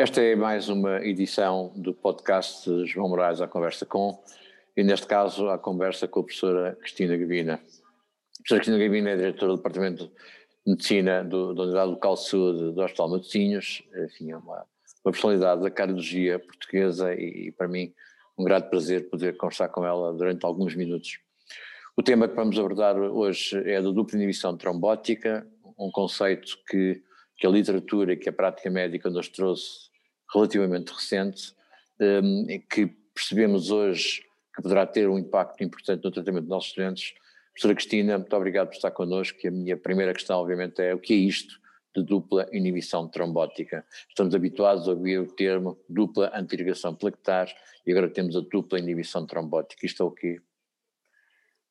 Esta é mais uma edição do podcast João Moraes à Conversa Com, e neste caso à conversa com a professora Cristina Gavina. A professora Cristina Gavina é diretora do Departamento de Medicina do, da Unidade Local de Saúde do Hospital Matosinhos, enfim, é uma, uma personalidade da cardiologia portuguesa e, e, para mim um grande prazer poder conversar com ela durante alguns minutos. O tema que vamos abordar hoje é a dupla inibição trombótica, um conceito que, que a literatura e que a prática médica nos trouxe relativamente recente, um, que percebemos hoje que poderá ter um impacto importante no tratamento dos nossos doentes. Professora Cristina, muito obrigado por estar connosco e a minha primeira questão obviamente é o que é isto de dupla inibição trombótica? Estamos habituados a ouvir o termo dupla antirrigação plaquetar e agora temos a dupla inibição trombótica, isto é o quê?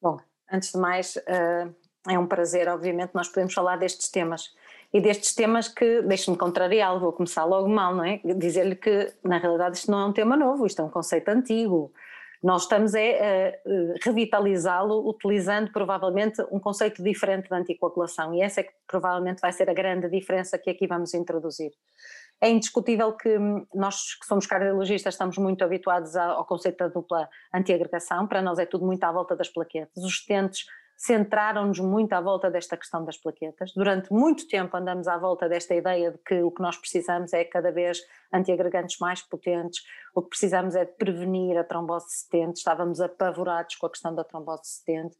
Bom, antes de mais, uh, é um prazer, obviamente, nós podemos falar destes temas e destes temas que, deixe-me contrariá-lo, vou começar logo mal, não é? Dizer-lhe que, na realidade, isto não é um tema novo, isto é um conceito antigo. Nós estamos é, a revitalizá-lo utilizando provavelmente um conceito diferente de anticoagulação e essa é que provavelmente vai ser a grande diferença que aqui vamos introduzir. É indiscutível que nós que somos cardiologistas estamos muito habituados ao conceito da dupla antiagregação, para nós é tudo muito à volta das plaquetas. Os estentes centraram-nos muito à volta desta questão das plaquetas. Durante muito tempo andamos à volta desta ideia de que o que nós precisamos é cada vez antiagregantes mais potentes, o que precisamos é de prevenir a trombose setente, estávamos apavorados com a questão da trombose setente.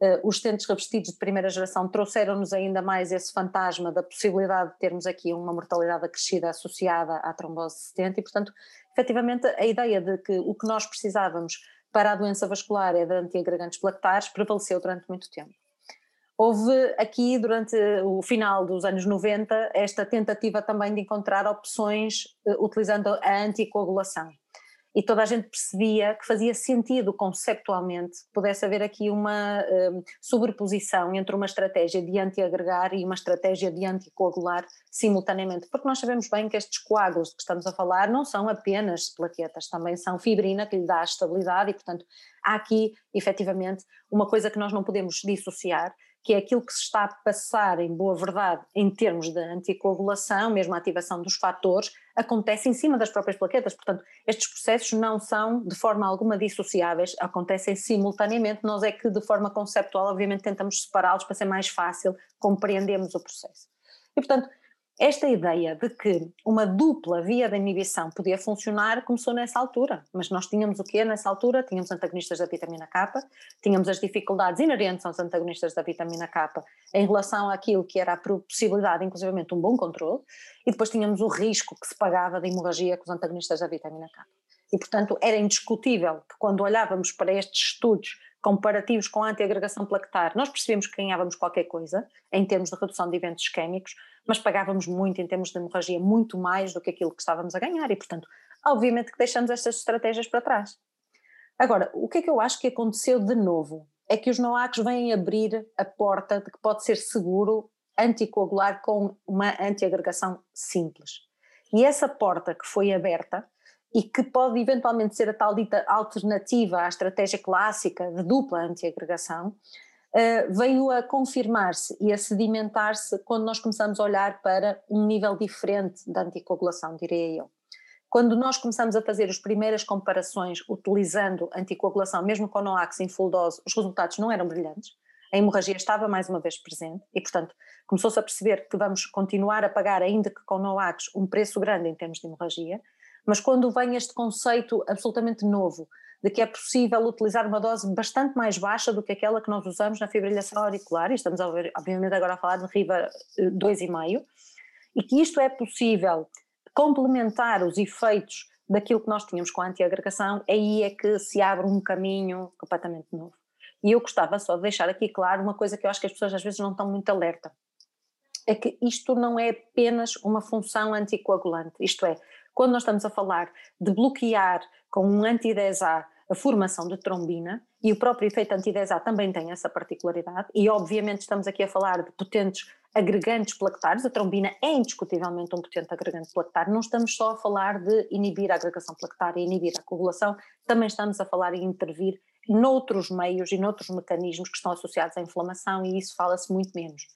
Uh, os stents revestidos de primeira geração trouxeram-nos ainda mais esse fantasma da possibilidade de termos aqui uma mortalidade acrescida associada à trombose setente e, portanto, efetivamente a ideia de que o que nós precisávamos para a doença vascular é de antiagregantes plaquetares, prevaleceu durante muito tempo. Houve aqui, durante o final dos anos 90, esta tentativa também de encontrar opções uh, utilizando a anticoagulação e toda a gente percebia que fazia sentido conceptualmente pudesse haver aqui uma um, sobreposição entre uma estratégia de antiagregar e uma estratégia de anticoagular simultaneamente, porque nós sabemos bem que estes coágulos que estamos a falar não são apenas plaquetas, também são fibrina que lhe dá estabilidade e portanto há aqui efetivamente uma coisa que nós não podemos dissociar que é aquilo que se está a passar, em boa verdade, em termos de anticoagulação, mesmo a ativação dos fatores, acontece em cima das próprias plaquetas. Portanto, estes processos não são de forma alguma dissociáveis, acontecem simultaneamente. Nós é que, de forma conceptual, obviamente, tentamos separá-los para ser mais fácil compreendermos o processo. E, portanto, esta ideia de que uma dupla via de inibição podia funcionar começou nessa altura, mas nós tínhamos o quê nessa altura? Tínhamos antagonistas da vitamina K, tínhamos as dificuldades inerentes aos antagonistas da vitamina K em relação àquilo que era a possibilidade, inclusivamente, um bom controle, e depois tínhamos o risco que se pagava de hemorragia com os antagonistas da vitamina K. E, portanto, era indiscutível que quando olhávamos para estes estudos comparativos com a antiagregação plaquetar, nós percebemos que ganhávamos qualquer coisa em termos de redução de eventos isquémicos, mas pagávamos muito em termos de hemorragia, muito mais do que aquilo que estávamos a ganhar e, portanto, obviamente que deixamos estas estratégias para trás. Agora, o que é que eu acho que aconteceu de novo? É que os NOACs vêm abrir a porta de que pode ser seguro anticoagular com uma antiagregação simples. E essa porta que foi aberta e que pode eventualmente ser a tal dita alternativa à estratégia clássica de dupla antiagregação, uh, veio a confirmar-se e a sedimentar-se quando nós começamos a olhar para um nível diferente da anticoagulação, diria eu. Quando nós começamos a fazer as primeiras comparações utilizando anticoagulação, mesmo com NOAX em full dose, os resultados não eram brilhantes. A hemorragia estava mais uma vez presente e, portanto, começou-se a perceber que vamos continuar a pagar, ainda que com NOAX, um preço grande em termos de hemorragia. Mas quando vem este conceito absolutamente novo de que é possível utilizar uma dose bastante mais baixa do que aquela que nós usamos na fibrilação auricular, e estamos obviamente agora a falar de RIVA 2,5, eh, e que isto é possível complementar os efeitos daquilo que nós tínhamos com a antiagregação, aí é que se abre um caminho completamente novo. E eu gostava só de deixar aqui claro uma coisa que eu acho que as pessoas às vezes não estão muito alerta. É que isto não é apenas uma função anticoagulante, isto é, quando nós estamos a falar de bloquear com um anti-10A a formação de trombina, e o próprio efeito anti-10A também tem essa particularidade, e obviamente estamos aqui a falar de potentes agregantes plaquetares, a trombina é indiscutivelmente um potente agregante plaquetar, não estamos só a falar de inibir a agregação plaquetária, inibir a coagulação, também estamos a falar em intervir noutros meios e noutros mecanismos que estão associados à inflamação e isso fala-se muito menos.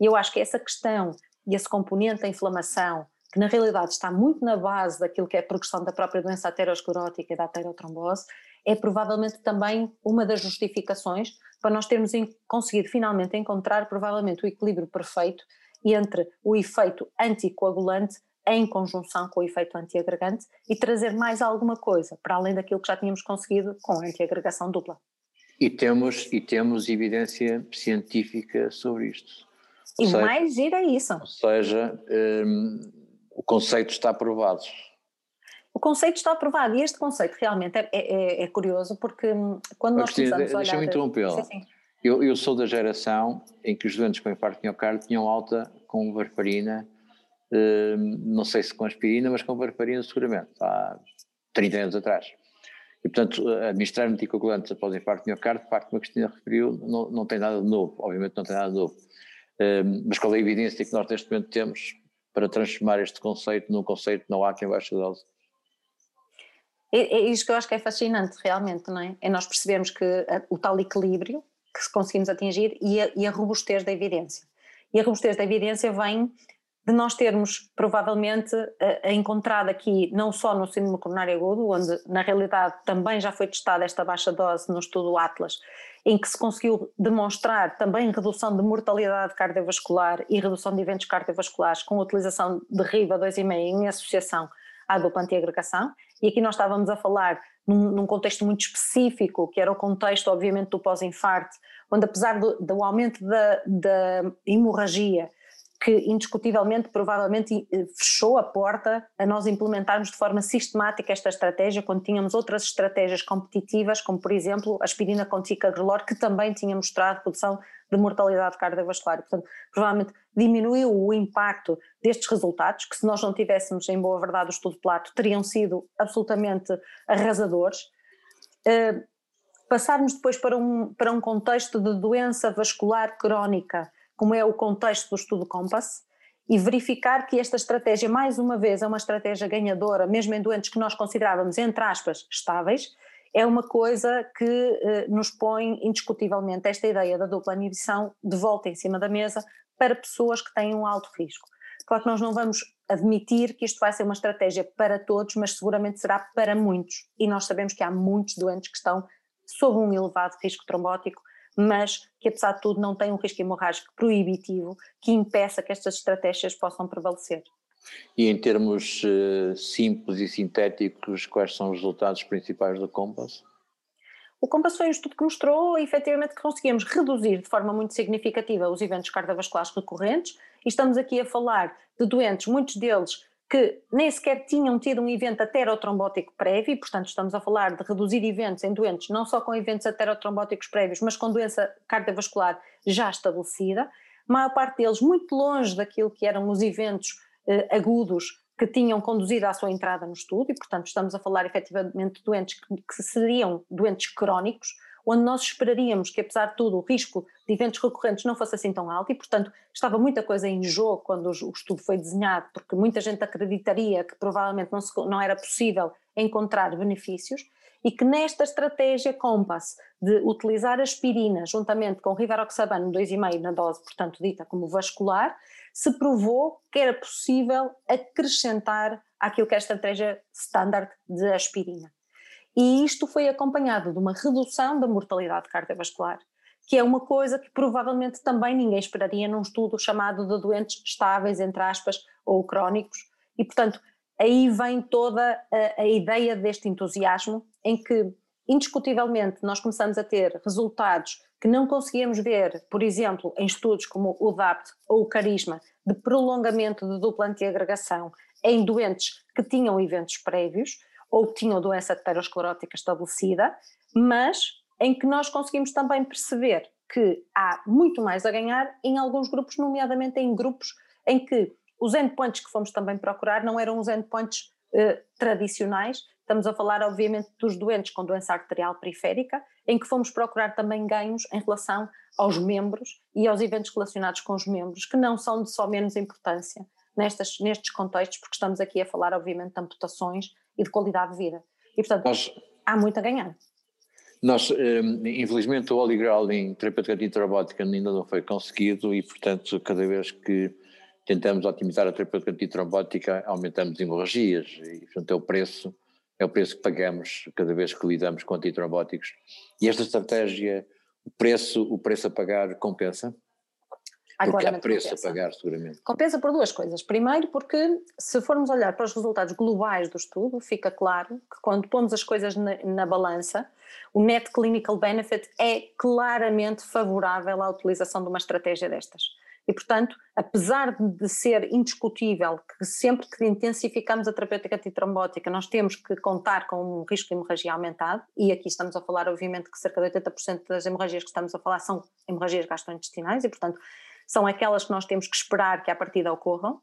E eu acho que essa questão e esse componente da inflamação que na realidade está muito na base daquilo que é a progressão da própria doença aterosclerótica e da aterotrombose, é provavelmente também uma das justificações para nós termos conseguido finalmente encontrar provavelmente o equilíbrio perfeito entre o efeito anticoagulante em conjunção com o efeito antiagregante e trazer mais alguma coisa, para além daquilo que já tínhamos conseguido com a antiagregação dupla. E temos, e temos evidência científica sobre isto. Ou e seja, mais gira é isso. Ou seja, um, o conceito está aprovado. O conceito está aprovado e este conceito realmente é, é, é curioso porque hum, quando nós Cristina, começamos a olhar... Deixa-me interrompê-la. Eu, eu, sou da geração em que os doentes com infarto de miocárdio tinham alta com varfarina, hum, não sei se com aspirina, mas com varfarina seguramente, há 30 anos atrás. E, portanto, administrar anticoagulantes após infarto de miocárdio, de facto, como a Cristina referiu, não, não tem nada de novo, obviamente não tem nada de novo. Um, mas qual é a evidência que nós neste momento temos para transformar este conceito num conceito não há quem baixa dose? É, é isso que eu acho que é fascinante, realmente, não é? É nós percebermos que o tal equilíbrio que conseguimos atingir e a, e a robustez da evidência. E a robustez da evidência vem de nós termos provavelmente a, a encontrado aqui, não só no síndrome coronário agudo, onde na realidade também já foi testada esta baixa dose no estudo Atlas, em que se conseguiu demonstrar também redução de mortalidade cardiovascular e redução de eventos cardiovasculares com a utilização de RIVA 2,5 em associação à dupla antiagregação, e aqui nós estávamos a falar num, num, contexto muito específico, que era o contexto obviamente do pós-infarto, onde apesar do, do aumento da, da hemorragia que indiscutivelmente, provavelmente eh, fechou a porta a nós implementarmos de forma sistemática esta estratégia quando tínhamos outras estratégias competitivas, como por exemplo a aspirina com ticagrelor, que também tinha mostrado redução de mortalidade cardiovascular. Portanto, provavelmente diminuiu o impacto destes resultados, que se nós não tivéssemos em boa verdade o estudo Plato, teriam sido absolutamente arrasadores. Uh, passarmos depois para um, para um contexto de doença vascular crónica, como é o contexto do estudo Compass, e verificar que esta estratégia, mais uma vez, é uma estratégia ganhadora, mesmo em doentes que nós considerávamos, entre aspas, estáveis, é uma coisa que eh, nos põe indiscutivelmente esta ideia da dupla inibição de volta em cima da mesa para pessoas que têm um alto risco. Claro que nós não vamos admitir que isto vai ser uma estratégia para todos, mas seguramente será para muitos. E nós sabemos que há muitos doentes que estão sob um elevado risco trombótico mas que apesar de tudo não tem um risco hemorrágico proibitivo que impeça que estas estratégias possam prevalecer. E em termos uh, simples e sintéticos, quais são os resultados principais do Compass? O Compass foi um estudo que mostrou efetivamente que conseguimos reduzir de forma muito significativa os eventos cardiovasculares recorrentes e estamos aqui a falar de doentes, muitos deles que nem sequer tinham tido um evento aterotrombótico prévio, e, portanto estamos a falar de reduzir eventos em doentes não só com eventos aterotrombóticos prévios, mas com doença cardiovascular já estabelecida, a maior parte deles muito longe daquilo que eram os eventos eh, agudos que tinham conduzido à sua entrada no estudo, e portanto estamos a falar efetivamente de doentes que, que seriam doentes crónicos, onde nós esperaríamos que, apesar de tudo, o risco de eventos recorrentes não fosse assim tão alto e, portanto, estava muita coisa em jogo quando o estudo foi desenhado, porque muita gente acreditaria que provavelmente não, se, não era possível encontrar benefícios e que nesta estratégia Compass de utilizar aspirina juntamente com rivaroxabano 2,5 na dose, portanto dita como vascular, se provou que era possível acrescentar aquilo que é a estratégia standard de aspirina. E isto foi acompanhado de uma redução da mortalidade cardiovascular, que é uma coisa que provavelmente também ninguém esperaria num estudo chamado de doentes estáveis, entre aspas, ou crónicos. E, portanto, aí vem toda a, a ideia deste entusiasmo em que, indiscutivelmente, nós começamos a ter resultados que não conseguíamos ver, por exemplo, em estudos como o DAPT ou o Carisma, de prolongamento de dupla antiagregação em doentes que tinham eventos prévios, ou tinham doença aterosclerótica estabelecida, mas em que nós conseguimos também perceber que há muito mais a ganhar em alguns grupos, nomeadamente em grupos em que os endpoints que fomos também procurar não eram os endpoints eh, tradicionais, estamos a falar obviamente dos doentes com doença arterial periférica, em que fomos procurar também ganhos em relação aos membros e aos eventos relacionados com os membros, que não são de só menos importância nestas, nestes contextos, porque estamos aqui a falar obviamente de amputações, e de qualidade de vida. E, portanto, nós, há muito a ganhar. Nós, hum, infelizmente, o Holy Grail em terapêutica antitrobótica ainda não foi conseguido e, portanto, cada vez que tentamos otimizar a terapêutica antitrombótica, aumentamos hemorragias e, portanto, é o preço, é o preço que pagamos cada vez que lidamos com antitrombóticos. E esta estratégia, o preço, o preço a pagar compensa? Porque há preço compensa. a pagar, seguramente. Compensa por duas coisas. Primeiro, porque se formos olhar para os resultados globais do estudo, fica claro que quando pomos as coisas na, na balança, o net clinical benefit é claramente favorável à utilização de uma estratégia destas. E, portanto, apesar de ser indiscutível que sempre que intensificamos a terapêutica antitrombótica nós temos que contar com um risco de hemorragia aumentado, e aqui estamos a falar, obviamente, que cerca de 80% das hemorragias que estamos a falar são hemorragias gastrointestinais, e, portanto, são aquelas que nós temos que esperar que à partida ocorram.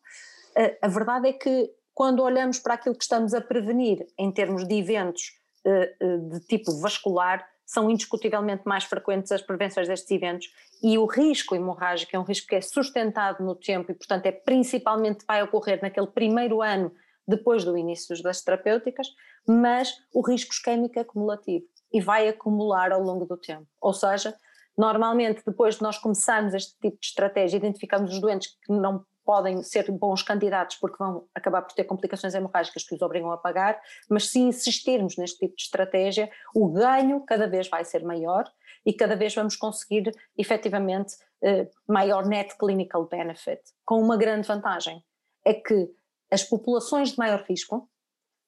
A verdade é que quando olhamos para aquilo que estamos a prevenir em termos de eventos eh, eh, de tipo vascular, são indiscutivelmente mais frequentes as prevenções destes eventos e o risco hemorrágico é um risco que é sustentado no tempo e, portanto, é principalmente vai ocorrer naquele primeiro ano depois do início das terapêuticas, mas o risco isquémico é cumulativo e vai acumular ao longo do tempo. Ou seja, normalmente depois de nós começarmos este tipo de estratégia, identificamos os doentes que não podem ser bons candidatos porque vão acabar por ter complicações hemorrágicas que os obrigam a pagar, mas se insistirmos neste tipo de estratégia, o ganho cada vez vai ser maior e cada vez vamos conseguir efetivamente eh, maior net clinical benefit, com uma grande vantagem, é que as populações de maior risco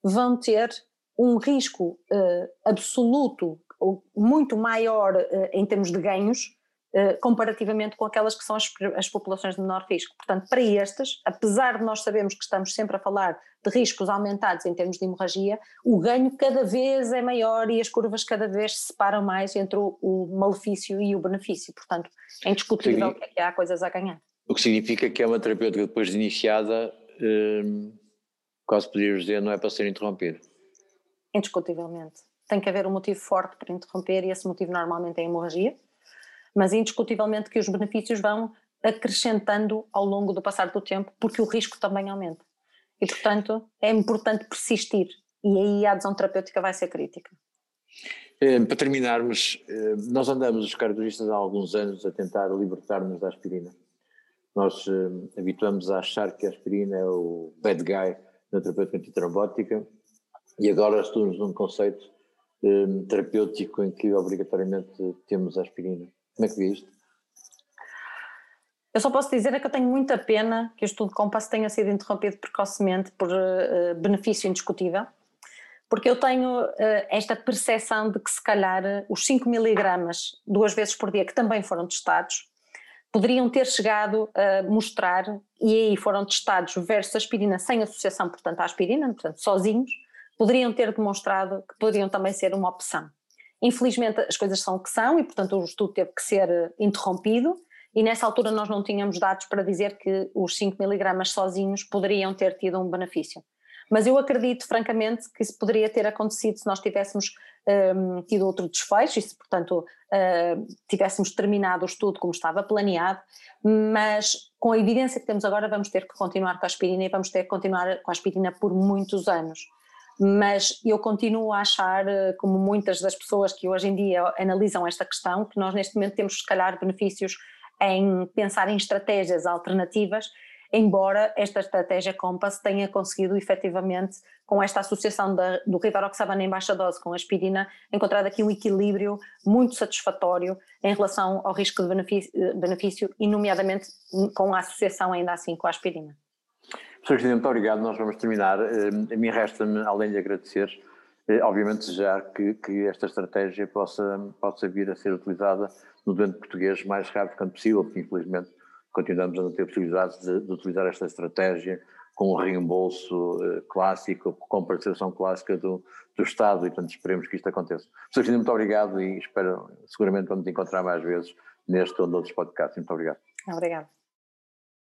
vão ter um risco eh, absoluto muito maior eh, em termos de ganhos eh, comparativamente com aquelas que são as, as, populações de menor risco. Portanto, para estas, apesar de nós sabermos que estamos sempre a falar de riscos aumentados em termos de hemorragia, o ganho cada vez é maior e as curvas cada vez se separam mais entre o, o malefício e o benefício. Portanto, é indiscutível Sim. que há coisas a ganhar. O que significa que é uma terapêutica depois de iniciada, hum, quase poderíamos dizer, não é para ser interrompida. Indiscutivelmente. Tem que haver um motivo forte para interromper e esse motivo normalmente é a hemorragia mas indiscutivelmente que os benefícios vão acrescentando ao longo do passar do tempo, porque o risco também aumenta. E, portanto, é importante persistir. E aí a adesão terapêutica vai ser crítica. Eh, para terminarmos, eh, nós andamos, os cardiologistas, há alguns anos a tentar libertar-nos da aspirina. Nós eh, habituamos a achar que a aspirina é o bad guy na terapêutica antitrombótica e agora estamos num conceito terapêutico em que obrigatoriamente temos a aspirina. Como é que vê isto? Eu só posso dizer é que eu tenho muita pena que o estudo Compass tenha sido interrompido precocemente por uh, benefício indiscutível, porque eu tenho uh, esta percepção de que se calhar os 5 miligramas duas vezes por dia, que também foram testados, poderiam ter chegado a mostrar, e aí foram testados versus aspirina sem associação, portanto, à aspirina, portanto, sozinhos, poderiam ter demonstrado que poderiam também ser uma opção. Infelizmente as coisas são o que são e, portanto, o estudo teve que ser eh, interrompido e nessa altura nós não tínhamos dados para dizer que os 5 miligramas sozinhos poderiam ter tido um benefício. Mas eu acredito, francamente, que isso poderia ter acontecido se nós tivéssemos um, ehm, tido outro desfecho e se, portanto, uh, tivéssemos terminado o estudo como estava planeado, mas com a evidência que temos agora vamos ter que continuar com a aspirina e vamos ter que continuar com a aspirina por muitos anos mas eu continuo a achar, eh, como muitas das pessoas que hoje em dia analisam esta questão, que nós neste momento temos, se calhar, benefícios em pensar em estratégias alternativas, embora esta estratégia Compass tenha conseguido efetivamente, com esta associação da, do rivaroxaban em baixa dose com a aspirina, encontrar aqui um equilíbrio muito satisfatório em relação ao risco de benefício, eh, benefício e nomeadamente com a associação ainda assim com a aspirina. Sr. Presidente, muito obrigado. Nós vamos terminar. Eh, a mim resta-me, além de agradecer, eh, obviamente desejar que, que, esta estratégia possa, possa vir a ser utilizada no doente português mais rápido quanto possível, porque infelizmente continuamos a não ter possibilidade de, de utilizar esta estratégia com o reembolso uh, clássico, com a participação clássica do, do Estado e, portanto, esperemos que isto aconteça. Sr. Presidente, muito obrigado e espero, seguramente vamos encontrar mais vezes neste ou noutros podcasts. Muito obrigado. Obrigado.